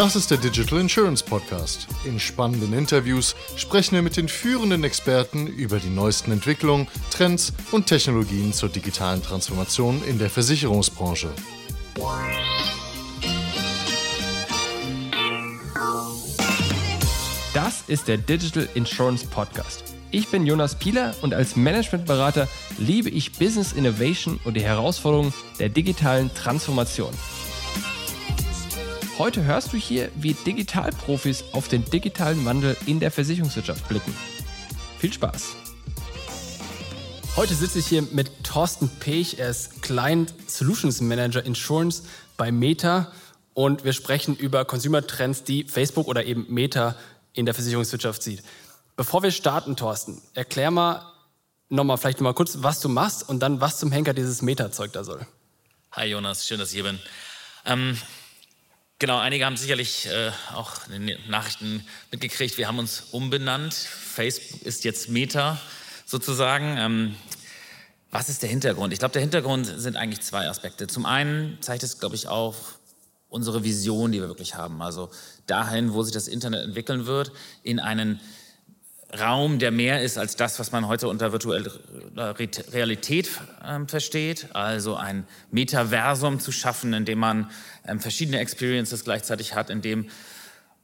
Das ist der Digital Insurance Podcast. In spannenden Interviews sprechen wir mit den führenden Experten über die neuesten Entwicklungen, Trends und Technologien zur digitalen Transformation in der Versicherungsbranche. Das ist der Digital Insurance Podcast. Ich bin Jonas Pieler und als Managementberater liebe ich Business Innovation und die Herausforderungen der digitalen Transformation. Heute hörst du hier, wie Digitalprofis auf den digitalen Wandel in der Versicherungswirtschaft blicken. Viel Spaß! Heute sitze ich hier mit Thorsten Pech. Er ist Client Solutions Manager Insurance bei Meta und wir sprechen über Consumer Trends, die Facebook oder eben Meta in der Versicherungswirtschaft sieht. Bevor wir starten, Thorsten, erklär mal nochmal vielleicht nochmal kurz, was du machst und dann was zum Henker dieses Meta-Zeug da soll. Hi Jonas, schön, dass ich hier bin. Ähm, Genau, einige haben sicherlich äh, auch in den Nachrichten mitgekriegt, wir haben uns umbenannt. Facebook ist jetzt Meta sozusagen. Ähm, was ist der Hintergrund? Ich glaube, der Hintergrund sind eigentlich zwei Aspekte. Zum einen zeigt es, glaube ich, auch unsere Vision, die wir wirklich haben. Also dahin, wo sich das Internet entwickeln wird, in einen Raum, der mehr ist als das, was man heute unter virtueller Realität äh, versteht. Also ein Metaversum zu schaffen, in dem man ähm, verschiedene Experiences gleichzeitig hat, in dem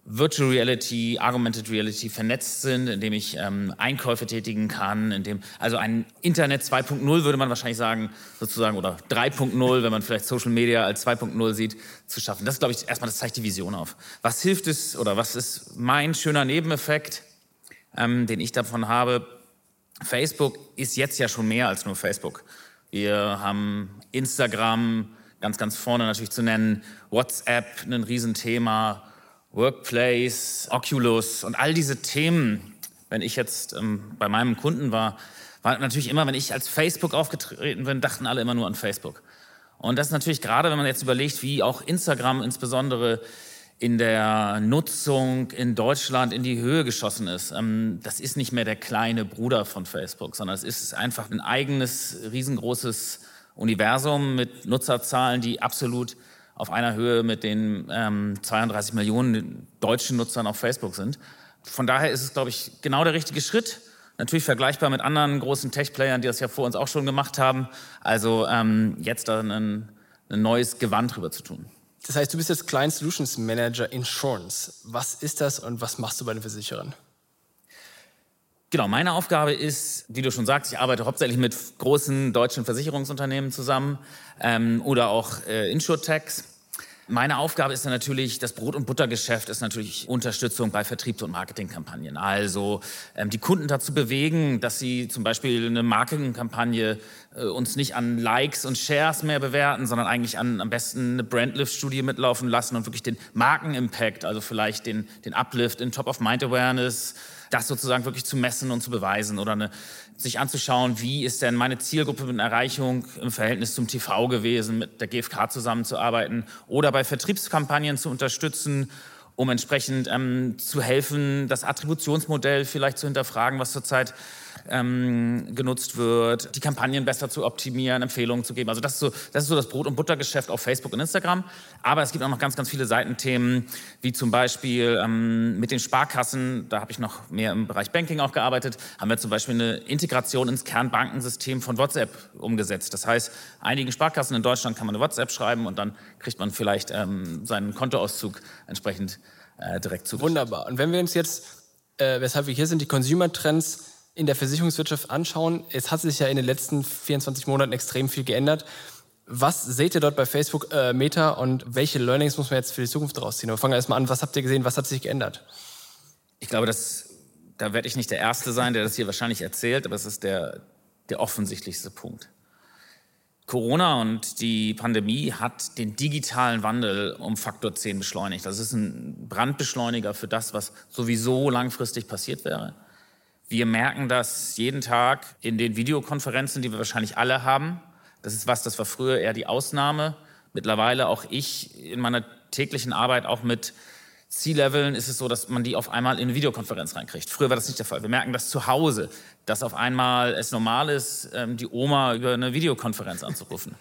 Virtual Reality, Augmented Reality vernetzt sind, in dem ich ähm, Einkäufe tätigen kann, in dem, also ein Internet 2.0 würde man wahrscheinlich sagen, sozusagen, oder 3.0, wenn man vielleicht Social Media als 2.0 sieht, zu schaffen. Das glaube ich erstmal, das zeigt die Vision auf. Was hilft es, oder was ist mein schöner Nebeneffekt? Ähm, den ich davon habe. Facebook ist jetzt ja schon mehr als nur Facebook. Wir haben Instagram ganz, ganz vorne natürlich zu nennen, WhatsApp, ein Riesenthema, Workplace, Oculus und all diese Themen. Wenn ich jetzt ähm, bei meinem Kunden war, war natürlich immer, wenn ich als Facebook aufgetreten bin, dachten alle immer nur an Facebook. Und das ist natürlich gerade, wenn man jetzt überlegt, wie auch Instagram insbesondere in der Nutzung in Deutschland in die Höhe geschossen ist. Ähm, das ist nicht mehr der kleine Bruder von Facebook, sondern es ist einfach ein eigenes, riesengroßes Universum mit Nutzerzahlen, die absolut auf einer Höhe mit den 32 ähm, Millionen deutschen Nutzern auf Facebook sind. Von daher ist es, glaube ich, genau der richtige Schritt. Natürlich vergleichbar mit anderen großen Tech-Playern, die das ja vor uns auch schon gemacht haben. Also ähm, jetzt da ein, ein neues Gewand drüber zu tun. Das heißt, du bist jetzt Client Solutions Manager Insurance. Was ist das und was machst du bei den Versicherern? Genau, meine Aufgabe ist, wie du schon sagst, ich arbeite hauptsächlich mit großen deutschen Versicherungsunternehmen zusammen ähm, oder auch äh, Insurtechs. Meine Aufgabe ist dann natürlich, das Brot- und Buttergeschäft ist natürlich Unterstützung bei Vertriebs- und Marketingkampagnen. Also ähm, die Kunden dazu bewegen, dass sie zum Beispiel eine Marketingkampagne äh, uns nicht an Likes und Shares mehr bewerten, sondern eigentlich an am besten eine Brandlift-Studie mitlaufen lassen und wirklich den Markenimpact, also vielleicht den, den Uplift in Top-of-Mind-Awareness, das sozusagen wirklich zu messen und zu beweisen oder eine, sich anzuschauen, wie ist denn meine Zielgruppe mit Erreichung im Verhältnis zum TV gewesen, mit der GfK zusammenzuarbeiten oder bei Vertriebskampagnen zu unterstützen, um entsprechend ähm, zu helfen, das Attributionsmodell vielleicht zu hinterfragen, was zurzeit ähm, genutzt wird, die Kampagnen besser zu optimieren, Empfehlungen zu geben. Also das ist, so, das ist so das Brot- und Buttergeschäft auf Facebook und Instagram. Aber es gibt auch noch ganz, ganz viele Seitenthemen, wie zum Beispiel ähm, mit den Sparkassen, da habe ich noch mehr im Bereich Banking auch gearbeitet, haben wir zum Beispiel eine Integration ins Kernbankensystem von WhatsApp umgesetzt. Das heißt, einigen Sparkassen in Deutschland kann man eine WhatsApp schreiben und dann kriegt man vielleicht ähm, seinen Kontoauszug entsprechend äh, direkt zu. Wunderbar. Und wenn wir uns jetzt, äh, weshalb wir hier sind, die Consumer Trends in der Versicherungswirtschaft anschauen, es hat sich ja in den letzten 24 Monaten extrem viel geändert. Was seht ihr dort bei Facebook äh, Meta und welche Learnings muss man jetzt für die Zukunft daraus ziehen? Wir fangen erstmal an, was habt ihr gesehen, was hat sich geändert? Ich glaube, dass, da werde ich nicht der Erste sein, der das hier wahrscheinlich erzählt, aber es ist der, der offensichtlichste Punkt. Corona und die Pandemie hat den digitalen Wandel um Faktor 10 beschleunigt. Das ist ein Brandbeschleuniger für das, was sowieso langfristig passiert wäre. Wir merken das jeden Tag in den Videokonferenzen, die wir wahrscheinlich alle haben. Das ist was, das war früher eher die Ausnahme. Mittlerweile auch ich in meiner täglichen Arbeit auch mit C-Leveln ist es so, dass man die auf einmal in eine Videokonferenz reinkriegt. Früher war das nicht der Fall. Wir merken das zu Hause, dass auf einmal es normal ist, ähm, die Oma über eine Videokonferenz anzurufen.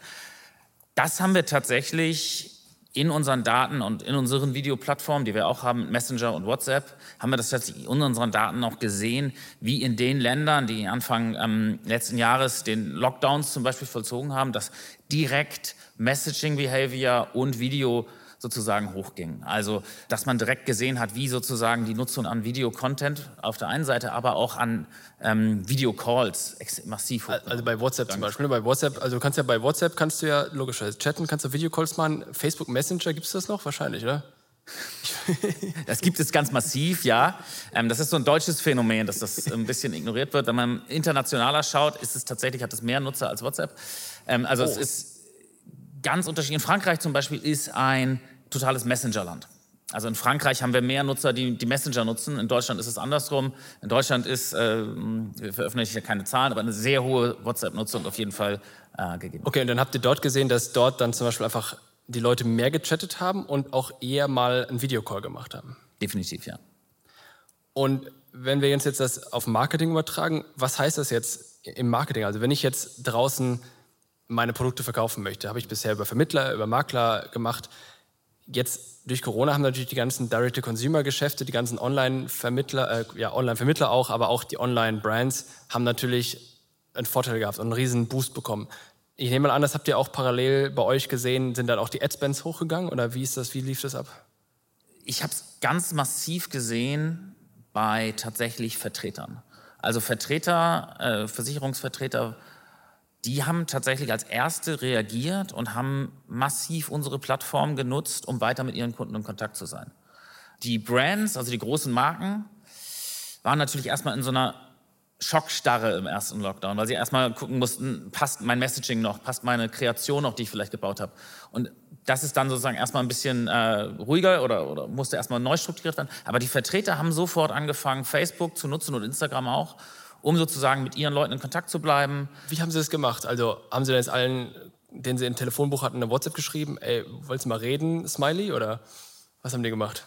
Das haben wir tatsächlich in unseren Daten und in unseren Videoplattformen, die wir auch haben, Messenger und WhatsApp, haben wir das tatsächlich in unseren Daten auch gesehen, wie in den Ländern, die Anfang ähm, letzten Jahres den Lockdowns zum Beispiel vollzogen haben, dass direkt Messaging Behavior und Video sozusagen hochging. Also, dass man direkt gesehen hat, wie sozusagen die Nutzung an Video-Content auf der einen Seite, aber auch an ähm, Video-Calls massiv hoch. Also bei WhatsApp zum Beispiel. Bei WhatsApp, also du kannst ja bei WhatsApp kannst du ja logischerweise chatten, kannst du Video-Calls machen. Facebook Messenger gibt es das noch? Wahrscheinlich, oder? Das gibt es ganz massiv, ja. Ähm, das ist so ein deutsches Phänomen, dass das ein bisschen ignoriert wird. Wenn man internationaler schaut, ist es tatsächlich, hat es mehr Nutzer als WhatsApp. Ähm, also oh. es ist ganz unterschiedlich. In Frankreich zum Beispiel ist ein totales Messenger-Land. Also in Frankreich haben wir mehr Nutzer, die die Messenger nutzen. In Deutschland ist es andersrum. In Deutschland ist, äh, wir veröffentlichen ja keine Zahlen, aber eine sehr hohe WhatsApp-Nutzung auf jeden Fall äh, gegeben. Okay, und dann habt ihr dort gesehen, dass dort dann zum Beispiel einfach die Leute mehr gechattet haben und auch eher mal einen Videocall gemacht haben. Definitiv, ja. Und wenn wir jetzt das auf Marketing übertragen, was heißt das jetzt im Marketing? Also wenn ich jetzt draußen meine Produkte verkaufen möchte, habe ich bisher über Vermittler, über Makler gemacht jetzt durch Corona haben natürlich die ganzen Direct-to-Consumer-Geschäfte, die ganzen Online-Vermittler, äh, ja, Online-Vermittler auch, aber auch die Online-Brands haben natürlich einen Vorteil gehabt und einen riesen Boost bekommen. Ich nehme mal an, das habt ihr auch parallel bei euch gesehen. Sind dann auch die Adspends hochgegangen oder wie ist das, wie lief das ab? Ich habe es ganz massiv gesehen bei tatsächlich Vertretern. Also Vertreter, äh, Versicherungsvertreter die haben tatsächlich als erste reagiert und haben massiv unsere Plattform genutzt, um weiter mit ihren Kunden in Kontakt zu sein. Die Brands, also die großen Marken, waren natürlich erstmal in so einer Schockstarre im ersten Lockdown, weil sie erstmal gucken mussten, passt mein Messaging noch, passt meine Kreation noch, die ich vielleicht gebaut habe. Und das ist dann sozusagen erstmal ein bisschen äh, ruhiger oder, oder musste erstmal neu strukturiert werden. Aber die Vertreter haben sofort angefangen, Facebook zu nutzen und Instagram auch um sozusagen mit ihren Leuten in Kontakt zu bleiben. Wie haben Sie das gemacht? Also haben Sie dann jetzt allen, denen Sie im Telefonbuch hatten, eine WhatsApp geschrieben, ey, wolltest du mal reden, Smiley? Oder was haben die gemacht?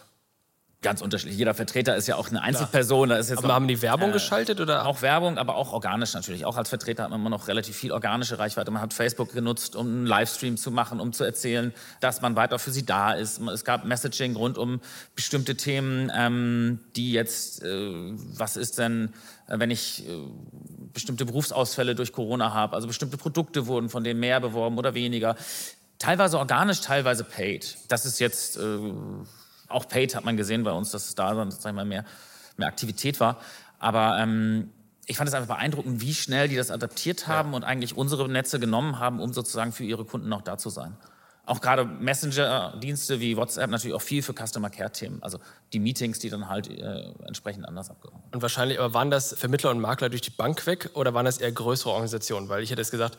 Ganz unterschiedlich. Jeder Vertreter ist ja auch eine Einzelperson. Da ist jetzt aber noch, haben die Werbung äh, geschaltet oder? Auch Werbung, aber auch organisch natürlich. Auch als Vertreter hat man immer noch relativ viel organische Reichweite. Man hat Facebook genutzt, um einen Livestream zu machen, um zu erzählen, dass man weiter für sie da ist. Es gab Messaging rund um bestimmte Themen, ähm, die jetzt, äh, was ist denn, äh, wenn ich äh, bestimmte Berufsausfälle durch Corona habe? Also bestimmte Produkte wurden von denen mehr beworben oder weniger. Teilweise organisch, teilweise paid. Das ist jetzt äh, auch Paid hat man gesehen bei uns, dass es da dann sag ich mal, mehr, mehr Aktivität war. Aber ähm, ich fand es einfach beeindruckend, wie schnell die das adaptiert haben ja. und eigentlich unsere Netze genommen haben, um sozusagen für ihre Kunden auch da zu sein. Auch gerade Messenger-Dienste wie WhatsApp natürlich auch viel für Customer Care-Themen, also die Meetings, die dann halt äh, entsprechend anders abgehauen. Und wahrscheinlich, aber waren das Vermittler und Makler durch die Bank weg oder waren das eher größere Organisationen? Weil ich hätte es gesagt,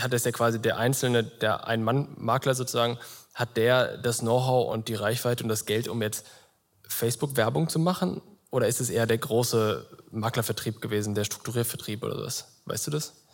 hat es ja quasi der einzelne, der Ein-Mann-Makler sozusagen, hat der das Know-how und die Reichweite und das Geld, um jetzt Facebook-Werbung zu machen? Oder ist es eher der große Maklervertrieb gewesen, der Strukturiervertrieb oder was? Weißt du das?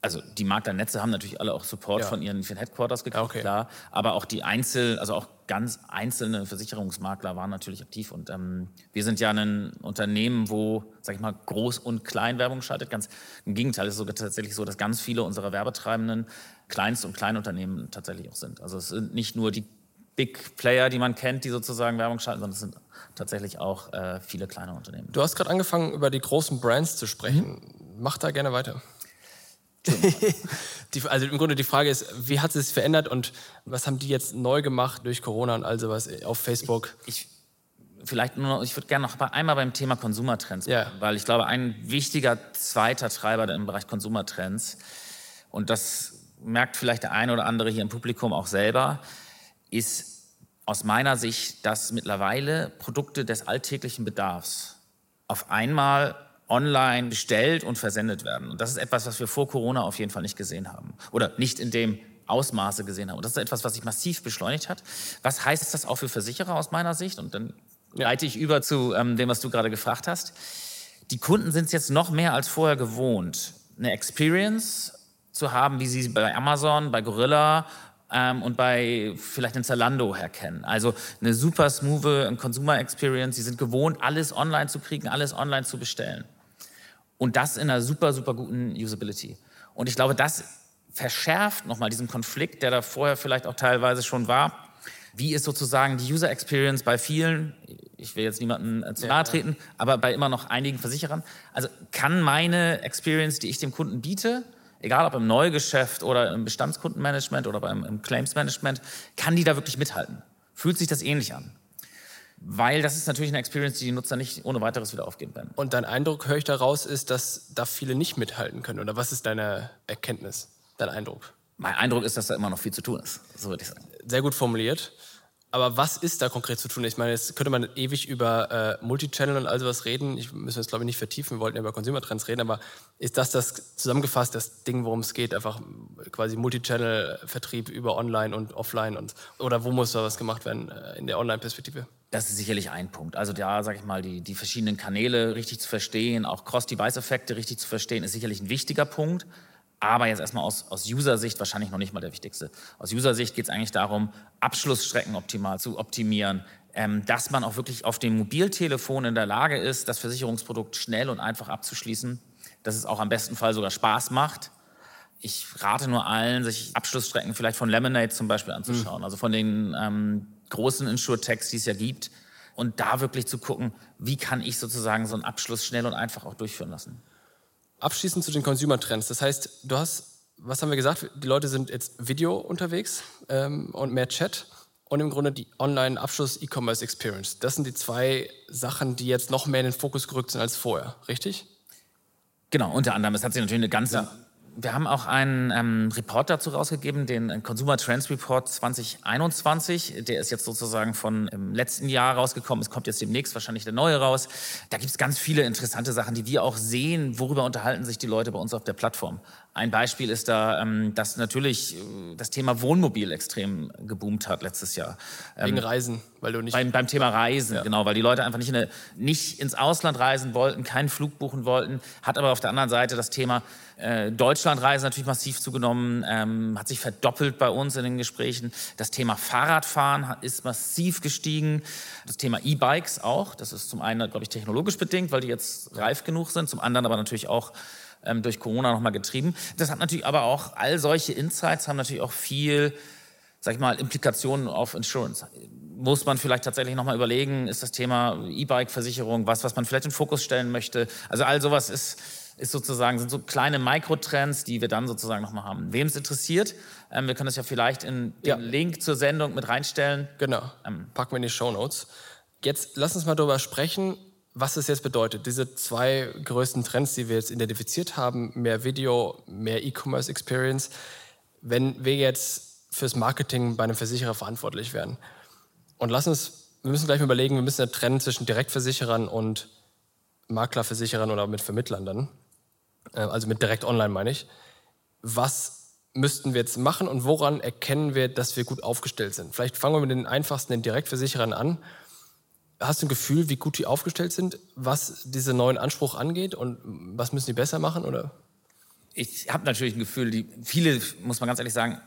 Also die Maklernetze haben natürlich alle auch Support ja. von ihren, Headquarters gekriegt, okay. klar. Aber auch die Einzel, also auch ganz einzelne Versicherungsmakler waren natürlich aktiv. Und ähm, wir sind ja ein Unternehmen, wo, sag ich mal, Groß- und Kleinwerbung schaltet. Ganz im Gegenteil, es ist sogar tatsächlich so, dass ganz viele unserer Werbetreibenden Kleinst- und Kleinunternehmen tatsächlich auch sind. Also es sind nicht nur die Big Player, die man kennt, die sozusagen Werbung schalten, sondern es sind tatsächlich auch äh, viele kleine Unternehmen. Du hast gerade angefangen, über die großen Brands zu sprechen. Mhm. Mach da gerne weiter. die, also im Grunde die Frage ist, wie hat es sich verändert und was haben die jetzt neu gemacht durch Corona und all sowas auf Facebook? Ich, ich vielleicht nur, ich würde gerne noch einmal beim Thema Konsumertrends, ja. weil ich glaube, ein wichtiger zweiter Treiber im Bereich Konsumertrends und das merkt vielleicht der eine oder andere hier im Publikum auch selber, ist aus meiner Sicht, dass mittlerweile Produkte des alltäglichen Bedarfs auf einmal online bestellt und versendet werden. Und das ist etwas, was wir vor Corona auf jeden Fall nicht gesehen haben. Oder nicht in dem Ausmaße gesehen haben. Und das ist etwas, was sich massiv beschleunigt hat. Was heißt das auch für Versicherer aus meiner Sicht? Und dann leite ich über zu ähm, dem, was du gerade gefragt hast. Die Kunden sind es jetzt noch mehr als vorher gewohnt, eine Experience zu haben, wie sie bei Amazon, bei Gorilla ähm, und bei vielleicht einem Zalando herkennen. Also eine super smooth Consumer Experience. Sie sind gewohnt, alles online zu kriegen, alles online zu bestellen. Und das in einer super, super guten Usability. Und ich glaube, das verschärft nochmal diesen Konflikt, der da vorher vielleicht auch teilweise schon war, wie ist sozusagen die User Experience bei vielen, ich will jetzt niemanden äh, zu nahe treten, aber bei immer noch einigen Versicherern. Also kann meine Experience, die ich dem Kunden biete, egal ob im Neugeschäft oder im Bestandskundenmanagement oder beim im Claims Management, kann die da wirklich mithalten? Fühlt sich das ähnlich an? Weil das ist natürlich eine Experience, die die Nutzer nicht ohne weiteres wieder aufgeben werden. Und dein Eindruck, höre ich daraus, ist, dass da viele nicht mithalten können. Oder was ist deine Erkenntnis, dein Eindruck? Mein Eindruck ist, dass da immer noch viel zu tun ist. So würde ich sagen. Sehr gut formuliert. Aber was ist da konkret zu tun? Ich meine, jetzt könnte man ewig über äh, Multichannel und all sowas reden. Ich müssen jetzt, glaube ich, nicht vertiefen. Wir wollten ja über Consumer Trends reden. Aber ist das das zusammengefasst, das Ding, worum es geht? Einfach quasi Multichannel-Vertrieb über Online und Offline? Und, oder wo muss da was gemacht werden äh, in der Online-Perspektive? Das ist sicherlich ein Punkt. Also da, sage ich mal, die, die verschiedenen Kanäle richtig zu verstehen, auch Cross-Device-Effekte richtig zu verstehen, ist sicherlich ein wichtiger Punkt. Aber jetzt erstmal aus, aus User-Sicht wahrscheinlich noch nicht mal der wichtigste. Aus User-Sicht geht es eigentlich darum, Abschlussstrecken optimal zu optimieren, ähm, dass man auch wirklich auf dem Mobiltelefon in der Lage ist, das Versicherungsprodukt schnell und einfach abzuschließen, dass es auch am besten Fall sogar Spaß macht. Ich rate nur allen, sich Abschlussstrecken vielleicht von Lemonade zum Beispiel anzuschauen, mhm. also von den ähm, großen Insure-Techs, die es ja gibt, und da wirklich zu gucken, wie kann ich sozusagen so einen Abschluss schnell und einfach auch durchführen lassen. Abschließend zu den Consumer Trends. Das heißt, du hast, was haben wir gesagt? Die Leute sind jetzt Video unterwegs ähm, und mehr Chat und im Grunde die Online-Abschluss-E-Commerce-Experience. Das sind die zwei Sachen, die jetzt noch mehr in den Fokus gerückt sind als vorher, richtig? Genau, unter anderem. Es hat sich natürlich eine ganze ja wir haben auch einen ähm, Report dazu rausgegeben, den Consumer Trends Report 2021. Der ist jetzt sozusagen von im letzten Jahr rausgekommen. Es kommt jetzt demnächst wahrscheinlich der neue raus. Da gibt es ganz viele interessante Sachen, die wir auch sehen. Worüber unterhalten sich die Leute bei uns auf der Plattform? Ein Beispiel ist da, ähm, dass natürlich äh, das Thema Wohnmobil extrem geboomt hat letztes Jahr. Ähm, Wegen Reisen, weil du nicht. Beim, beim Thema Reisen, ja. genau, weil die Leute einfach nicht, in eine, nicht ins Ausland reisen wollten, keinen Flug buchen wollten. Hat aber auf der anderen Seite das Thema äh, Deutschlandreisen natürlich massiv zugenommen, ähm, hat sich verdoppelt bei uns in den Gesprächen. Das Thema Fahrradfahren ist massiv gestiegen. Das Thema E-Bikes auch. Das ist zum einen, glaube ich, technologisch bedingt, weil die jetzt reif genug sind. Zum anderen aber natürlich auch ähm, durch Corona nochmal getrieben. Das hat natürlich aber auch, all solche Insights haben natürlich auch viel, sag ich mal, Implikationen auf Insurance. Muss man vielleicht tatsächlich nochmal überlegen, ist das Thema E-Bike-Versicherung was, was man vielleicht in Fokus stellen möchte? Also all sowas ist, ist sozusagen, sind so kleine Mikrotrends, die wir dann sozusagen nochmal haben. Wem es interessiert, ähm, wir können das ja vielleicht in den ja. Link zur Sendung mit reinstellen. Genau, ähm, packen wir in die Show Notes. Jetzt lass uns mal darüber sprechen, was es jetzt bedeutet, diese zwei größten Trends, die wir jetzt identifiziert haben, mehr Video, mehr E-Commerce Experience, wenn wir jetzt fürs Marketing bei einem Versicherer verantwortlich wären. Und lass uns, wir müssen gleich mal überlegen, wir müssen ja trennen zwischen Direktversicherern und Maklerversicherern oder mit Vermittlern dann. Äh, also mit direkt online meine ich. Was müssten wir jetzt machen und woran erkennen wir, dass wir gut aufgestellt sind? Vielleicht fangen wir mit den einfachsten, den Direktversicherern an Hast du ein Gefühl, wie gut die aufgestellt sind, was diesen neuen Anspruch angeht und was müssen die besser machen? Oder? Ich habe natürlich ein Gefühl, die, viele, muss man ganz ehrlich sagen,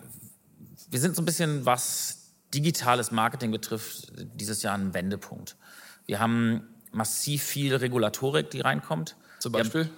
wir sind so ein bisschen, was digitales Marketing betrifft, dieses Jahr ein Wendepunkt. Wir haben massiv viel Regulatorik, die reinkommt. Zum Beispiel?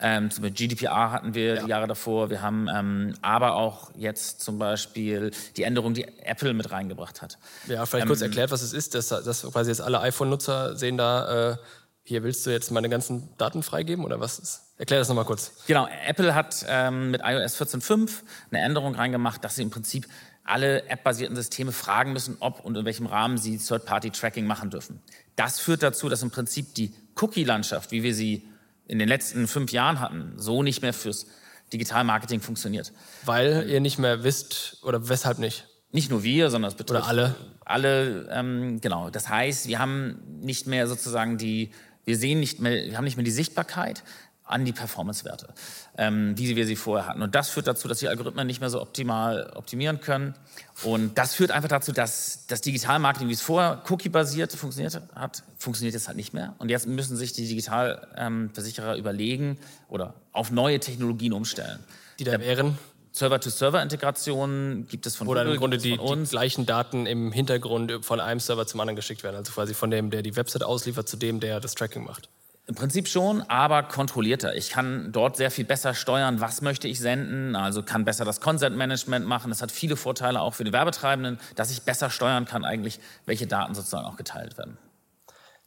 Ähm, zum GDPR hatten wir ja. die Jahre davor. Wir haben ähm, aber auch jetzt zum Beispiel die Änderung, die Apple mit reingebracht hat. Ja, vielleicht ähm, kurz erklärt, was es ist, dass, dass quasi jetzt alle iPhone-Nutzer sehen da, äh, hier willst du jetzt meine ganzen Daten freigeben oder was ist? Erklär das nochmal kurz. Genau, Apple hat ähm, mit iOS 14.5 eine Änderung reingemacht, dass sie im Prinzip alle App-basierten Systeme fragen müssen, ob und in welchem Rahmen sie Third-Party-Tracking machen dürfen. Das führt dazu, dass im Prinzip die Cookie-Landschaft, wie wir sie in den letzten fünf Jahren hatten, so nicht mehr fürs Digitalmarketing funktioniert. Weil ihr nicht mehr wisst oder weshalb nicht? Nicht nur wir, sondern es betrifft oder alle. Alle, ähm, genau. Das heißt, wir haben nicht mehr sozusagen die, wir sehen nicht mehr, wir haben nicht mehr die Sichtbarkeit an die Performance-Werte, ähm, wie wir sie vorher hatten. Und das führt dazu, dass die Algorithmen nicht mehr so optimal optimieren können. Und das führt einfach dazu, dass das Digitalmarketing, wie es vorher cookie-basiert funktioniert hat, funktioniert jetzt halt nicht mehr. Und jetzt müssen sich die Digitalversicherer ähm, überlegen oder auf neue Technologien umstellen. Die da wären? Server-to-Server-Integration gibt es von Oder Google, im Grunde die, die, gleichen Daten im Hintergrund von einem Server zum anderen geschickt werden. Also quasi von dem, der die Website ausliefert, zu dem, der das Tracking macht. Im Prinzip schon, aber kontrollierter. Ich kann dort sehr viel besser steuern, was möchte ich senden, also kann besser das Consent Management machen. Das hat viele Vorteile auch für die Werbetreibenden, dass ich besser steuern kann eigentlich, welche Daten sozusagen auch geteilt werden.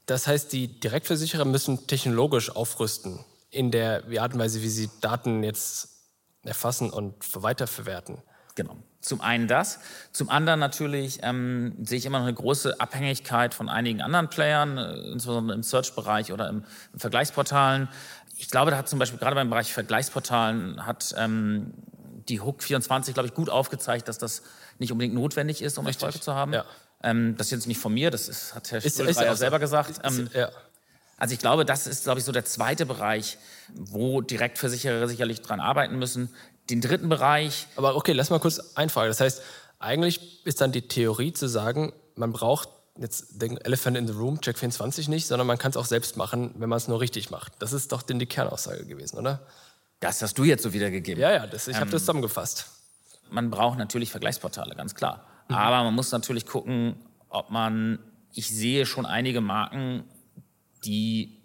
Das heißt, die Direktversicherer müssen technologisch aufrüsten in der Art und Weise, wie sie Daten jetzt erfassen und weiterverwerten. Genau. Zum einen das. Zum anderen natürlich ähm, sehe ich immer noch eine große Abhängigkeit von einigen anderen Playern, äh, insbesondere im Search-Bereich oder im, im, Vergleichsportalen. Ich glaube, da hat zum Beispiel gerade beim Bereich Vergleichsportalen hat ähm, die Hook 24, glaube ich, gut aufgezeigt, dass das nicht unbedingt notwendig ist, um Erfolge zu haben. Ja. Ähm, das ist jetzt nicht von mir, das ist, hat Herr Stuhlreier ja selber gesagt. Ist, ähm, ja. Also ich glaube, das ist, glaube ich, so der zweite Bereich, wo Direktversicherer sicherlich dran arbeiten müssen. Den dritten Bereich. Aber okay, lass mal kurz einfragen. Das heißt, eigentlich ist dann die Theorie zu sagen, man braucht jetzt den Elephant in the Room, Check 24 nicht, sondern man kann es auch selbst machen, wenn man es nur richtig macht. Das ist doch denn die Kernaussage gewesen, oder? Das hast du jetzt so wiedergegeben. Ja, ja, das, ich ähm, habe das zusammengefasst. Man braucht natürlich Vergleichsportale, ganz klar. Mhm. Aber man muss natürlich gucken, ob man, ich sehe schon einige Marken, die,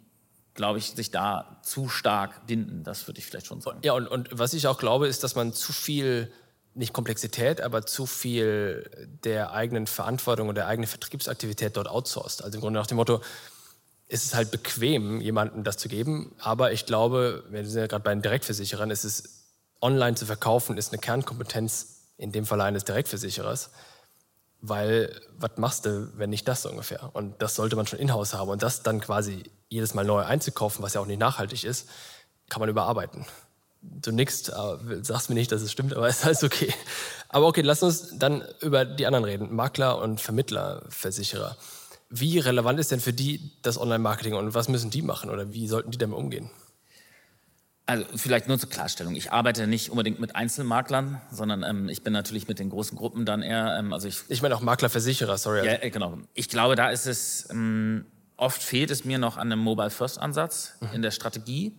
glaube ich, sich da zu stark binden. Das würde ich vielleicht schon sagen. Ja, und, und was ich auch glaube, ist, dass man zu viel, nicht Komplexität, aber zu viel der eigenen Verantwortung und der eigenen Vertriebsaktivität dort outsourced. Also im Grunde nach dem Motto, es ist halt bequem, jemandem das zu geben. Aber ich glaube, wir sind ja gerade bei den Direktversicherern, ist es online zu verkaufen, ist eine Kernkompetenz in dem Fall eines Direktversicherers. Weil, was machst du, wenn nicht das so ungefähr? Und das sollte man schon in-house haben. Und das dann quasi jedes Mal neu einzukaufen, was ja auch nicht nachhaltig ist, kann man überarbeiten. Du nix, äh, sagst mir nicht, dass es stimmt, aber ist alles okay. Aber okay, lass uns dann über die anderen reden. Makler und Vermittler, Versicherer. Wie relevant ist denn für die das Online-Marketing und was müssen die machen oder wie sollten die damit umgehen? Also vielleicht nur zur Klarstellung. Ich arbeite nicht unbedingt mit Einzelmaklern, sondern ähm, ich bin natürlich mit den großen Gruppen dann eher. Ähm, also ich, ich meine auch Maklerversicherer, sorry. Ja, äh, genau. Ich glaube, da ist es ähm, oft fehlt es mir noch an einem Mobile First Ansatz mhm. in der Strategie,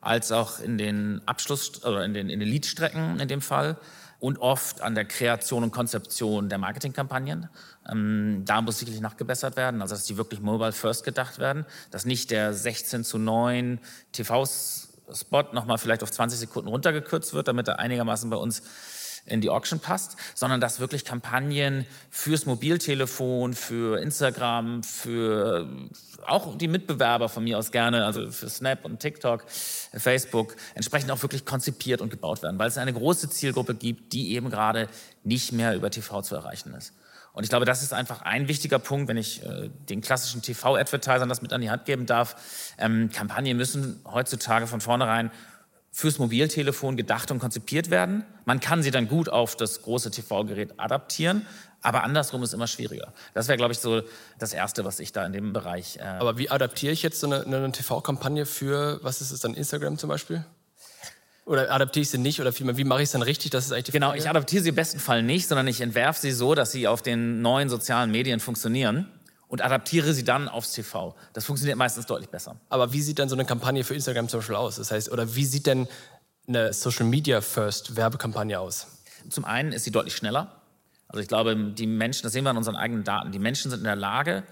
als auch in den Abschluss oder in den in den Leadstrecken in dem Fall und oft an der Kreation und Konzeption der Marketingkampagnen. Ähm, da muss sicherlich nachgebessert werden, also dass die wirklich Mobile First gedacht werden, dass nicht der 16 zu 9 TVs Spot nochmal vielleicht auf 20 Sekunden runtergekürzt wird, damit er einigermaßen bei uns in die Auction passt, sondern dass wirklich Kampagnen fürs Mobiltelefon, für Instagram, für auch die Mitbewerber von mir aus gerne, also für Snap und TikTok, Facebook, entsprechend auch wirklich konzipiert und gebaut werden, weil es eine große Zielgruppe gibt, die eben gerade nicht mehr über TV zu erreichen ist. Und ich glaube, das ist einfach ein wichtiger Punkt, wenn ich äh, den klassischen TV-Advertisern das mit an die Hand geben darf. Ähm, Kampagnen müssen heutzutage von vornherein fürs Mobiltelefon gedacht und konzipiert werden. Man kann sie dann gut auf das große TV-Gerät adaptieren, aber andersrum ist immer schwieriger. Das wäre, glaube ich, so das Erste, was ich da in dem Bereich. Äh aber wie adaptiere ich jetzt so eine, eine TV-Kampagne für, was ist es dann, Instagram zum Beispiel? Oder adaptiere ich sie nicht? Oder vielmehr, wie mache ich es dann richtig? Das ist eigentlich die Genau, ich adaptiere sie im besten Fall nicht, sondern ich entwerfe sie so, dass sie auf den neuen sozialen Medien funktionieren und adaptiere sie dann aufs TV. Das funktioniert meistens deutlich besser. Aber wie sieht dann so eine Kampagne für Instagram zum Beispiel aus? Das heißt, oder wie sieht denn eine Social Media First Werbekampagne aus? Zum einen ist sie deutlich schneller. Also ich glaube, die Menschen, das sehen wir an unseren eigenen Daten, die Menschen sind in der Lage,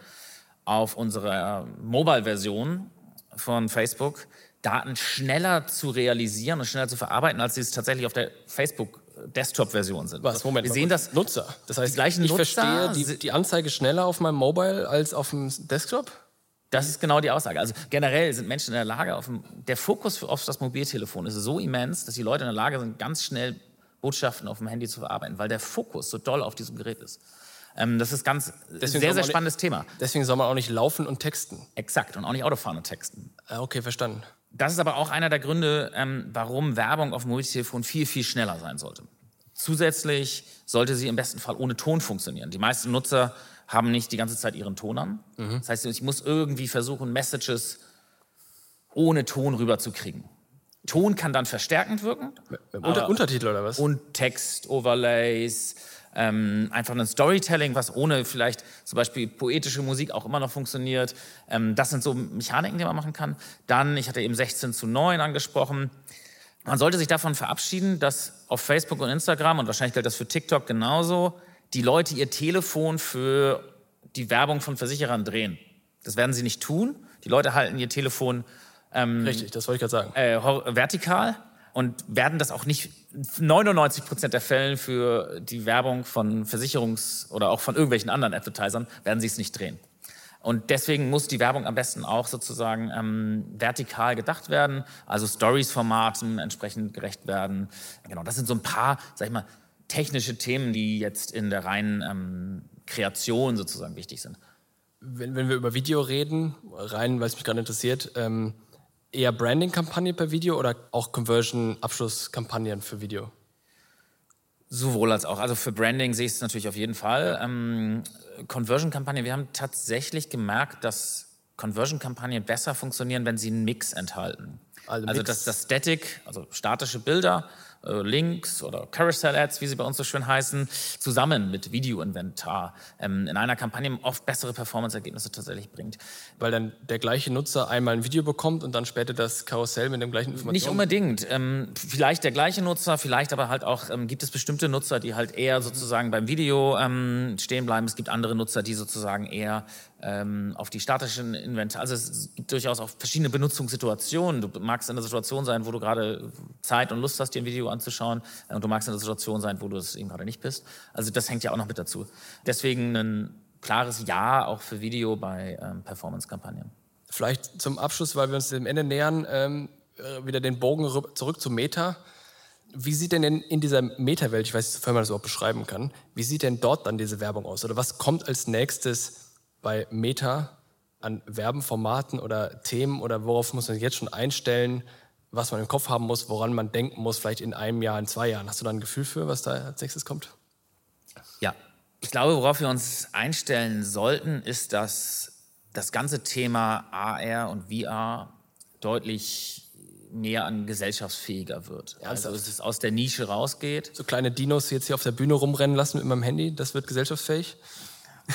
auf unserer Mobile-Version von Facebook Daten schneller zu realisieren und schneller zu verarbeiten, als sie es tatsächlich auf der Facebook Desktop-Version sind. Was? Moment, wir sehen das Nutzer. Das heißt, die gleichen ich Nutzer verstehe die, die Anzeige schneller auf meinem Mobile als auf dem Desktop? Das ist genau die Aussage. Also generell sind Menschen in der Lage, auf dem, der Fokus auf das Mobiltelefon ist so immens, dass die Leute in der Lage sind, ganz schnell Botschaften auf dem Handy zu verarbeiten, weil der Fokus so doll auf diesem Gerät ist. Ähm, das ist ganz deswegen sehr, sehr spannendes nicht, Thema. Deswegen soll man auch nicht laufen und texten. Exakt, und auch nicht Autofahren und texten. Ah, okay, verstanden. Das ist aber auch einer der Gründe, ähm, warum Werbung auf dem Mobiltelefon viel, viel schneller sein sollte. Zusätzlich sollte sie im besten Fall ohne Ton funktionieren. Die meisten Nutzer haben nicht die ganze Zeit ihren Ton an. Mhm. Das heißt, ich muss irgendwie versuchen, Messages ohne Ton rüberzukriegen. Ton kann dann verstärkend wirken. Unter Untertitel oder was? Und Text-Overlays, ähm, einfach ein Storytelling, was ohne vielleicht zum Beispiel poetische Musik auch immer noch funktioniert. Ähm, das sind so Mechaniken, die man machen kann. Dann, ich hatte eben 16 zu 9 angesprochen. Man sollte sich davon verabschieden, dass auf Facebook und Instagram, und wahrscheinlich gilt das für TikTok genauso, die Leute ihr Telefon für die Werbung von Versicherern drehen. Das werden sie nicht tun. Die Leute halten ihr Telefon ähm, Richtig, das wollte ich gerade sagen. Äh, vertikal und werden das auch nicht 99 Prozent der Fällen für die Werbung von Versicherungs- oder auch von irgendwelchen anderen Advertisern werden sie es nicht drehen. Und deswegen muss die Werbung am besten auch sozusagen ähm, vertikal gedacht werden, also Stories-Formaten entsprechend gerecht werden. Genau, das sind so ein paar, sag ich mal, technische Themen, die jetzt in der reinen ähm, Kreation sozusagen wichtig sind. Wenn, wenn wir über Video reden, rein, weil es mich gerade interessiert, ähm, eher Branding-Kampagne per Video oder auch Conversion-Abschlusskampagnen für Video? Sowohl als auch. Also für Branding sehe ich es natürlich auf jeden Fall. Ähm, Conversion-Kampagne, wir haben tatsächlich gemerkt, dass Conversion-Kampagnen besser funktionieren, wenn sie einen Mix enthalten. Also, also dass das Static, also statische Bilder, Links oder Carousel-Ads, wie sie bei uns so schön heißen, zusammen mit Video-Inventar ähm, in einer Kampagne oft bessere Performance-Ergebnisse tatsächlich bringt. Weil dann der gleiche Nutzer einmal ein Video bekommt und dann später das Karussell mit dem gleichen Informationen? Nicht unbedingt. Ähm, vielleicht der gleiche Nutzer, vielleicht aber halt auch, ähm, gibt es bestimmte Nutzer, die halt eher sozusagen beim Video ähm, stehen bleiben. Es gibt andere Nutzer, die sozusagen eher ähm, auf die statischen Inventar. Also es gibt durchaus auch verschiedene Benutzungssituationen. Du magst in einer Situation sein, wo du gerade Zeit und Lust hast, dir ein Video anzuschauen. Äh, und du magst in einer Situation sein, wo du es eben gerade nicht bist. Also das hängt ja auch noch mit dazu. Deswegen ein klares Ja auch für Video bei ähm, Performance-Kampagnen. Vielleicht zum Abschluss, weil wir uns dem Ende nähern, ähm, äh, wieder den Bogen zurück zu Meta. Wie sieht denn in dieser Meta-Welt, ich weiß nicht, ob man das überhaupt beschreiben kann, wie sieht denn dort dann diese Werbung aus? Oder was kommt als nächstes bei Meta an Werbenformaten oder Themen oder worauf muss man sich jetzt schon einstellen, was man im Kopf haben muss, woran man denken muss, vielleicht in einem Jahr, in zwei Jahren? Hast du da ein Gefühl für, was da als nächstes kommt? Ja, ich glaube, worauf wir uns einstellen sollten, ist, dass das ganze Thema AR und VR deutlich mehr an gesellschaftsfähiger wird. Ernsthaft? Also dass es aus der Nische rausgeht. So kleine Dinos jetzt hier auf der Bühne rumrennen lassen mit meinem Handy, das wird gesellschaftsfähig?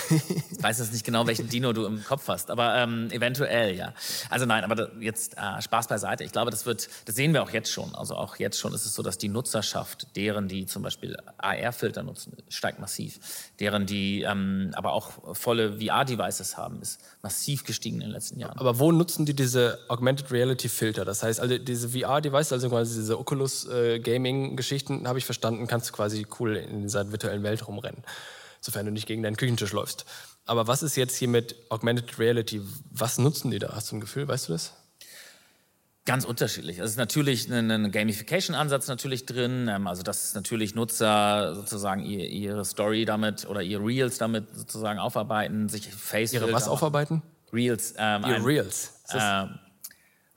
Ich weiß jetzt nicht genau, welchen Dino du im Kopf hast, aber ähm, eventuell, ja. Also nein, aber jetzt äh, Spaß beiseite. Ich glaube, das wird, das sehen wir auch jetzt schon. Also auch jetzt schon ist es so, dass die Nutzerschaft, deren die zum Beispiel AR-Filter nutzen, steigt massiv. Deren die ähm, aber auch volle VR-Devices haben, ist massiv gestiegen in den letzten Jahren. Aber wo nutzen die diese Augmented Reality Filter? Das heißt, also diese VR-Devices, also quasi diese Oculus äh, habe ich verstanden, kannst du quasi cool in dieser virtuellen Welt rumrennen sofern du nicht gegen deinen Küchentisch läufst. Aber was ist jetzt hier mit Augmented Reality? Was nutzen die da? Hast du ein Gefühl? Weißt du das? Ganz unterschiedlich. Es ist natürlich ein, Gamification-Ansatz natürlich drin, ähm, also dass natürlich Nutzer sozusagen ihre Story damit oder ihre Reels damit sozusagen aufarbeiten, sich Face ihre was aufarbeiten? Reels. Ähm, ihre ein, Reels. Ist äh,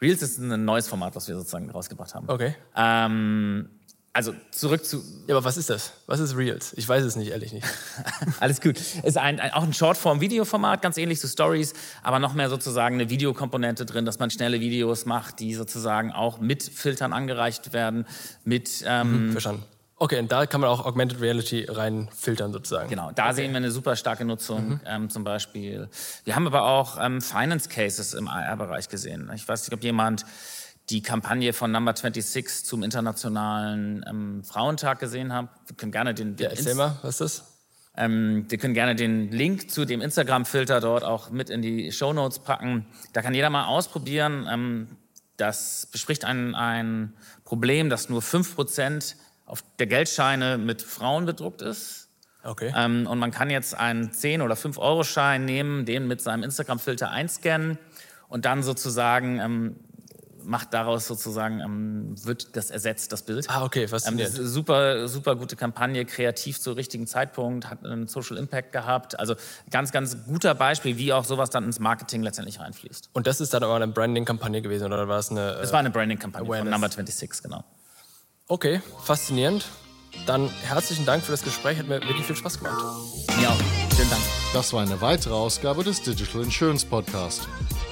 Reels ist ein neues Format, was wir sozusagen rausgebracht haben. Okay. Ähm, also zurück zu. Ja, aber was ist das? Was ist Reels? Ich weiß es nicht, ehrlich nicht. Alles gut. Ist ein, ein, auch ein Shortform-Videoformat, ganz ähnlich zu Stories, aber noch mehr sozusagen eine Videokomponente drin, dass man schnelle Videos macht, die sozusagen auch mit Filtern angereicht werden, mit. Ähm, mhm, verstanden. Okay, und da kann man auch Augmented Reality rein filtern sozusagen. Genau, da okay. sehen wir eine super starke Nutzung mhm. ähm, zum Beispiel. Wir haben aber auch ähm, Finance Cases im AR-Bereich gesehen. Ich weiß nicht, ob jemand die Kampagne von Number 26 zum Internationalen ähm, Frauentag gesehen habe. Wir können gerne den, den ja, erzähl mal, was ist das? Ähm, wir können gerne den Link zu dem Instagram-Filter dort auch mit in die Show Notes packen. Da kann jeder mal ausprobieren. Ähm, das bespricht ein, ein Problem, dass nur 5% auf der Geldscheine mit Frauen bedruckt ist. Okay. Ähm, und man kann jetzt einen 10- oder 5-Euro-Schein nehmen, den mit seinem Instagram-Filter einscannen und dann sozusagen ähm, macht daraus sozusagen, ähm, wird das ersetzt, das Bild. Ah, okay, faszinierend. Ähm, super, super gute Kampagne, kreativ zur richtigen Zeitpunkt, hat einen Social Impact gehabt. Also ganz, ganz guter Beispiel, wie auch sowas dann ins Marketing letztendlich reinfließt. Und das ist dann aber eine Branding-Kampagne gewesen, oder war es eine... Es war eine Branding-Kampagne von Number 26, genau. Okay, faszinierend. Dann herzlichen Dank für das Gespräch, hat mir wirklich viel Spaß gemacht. Ja, vielen Dank. Das war eine weitere Ausgabe des Digital Insurance Podcast.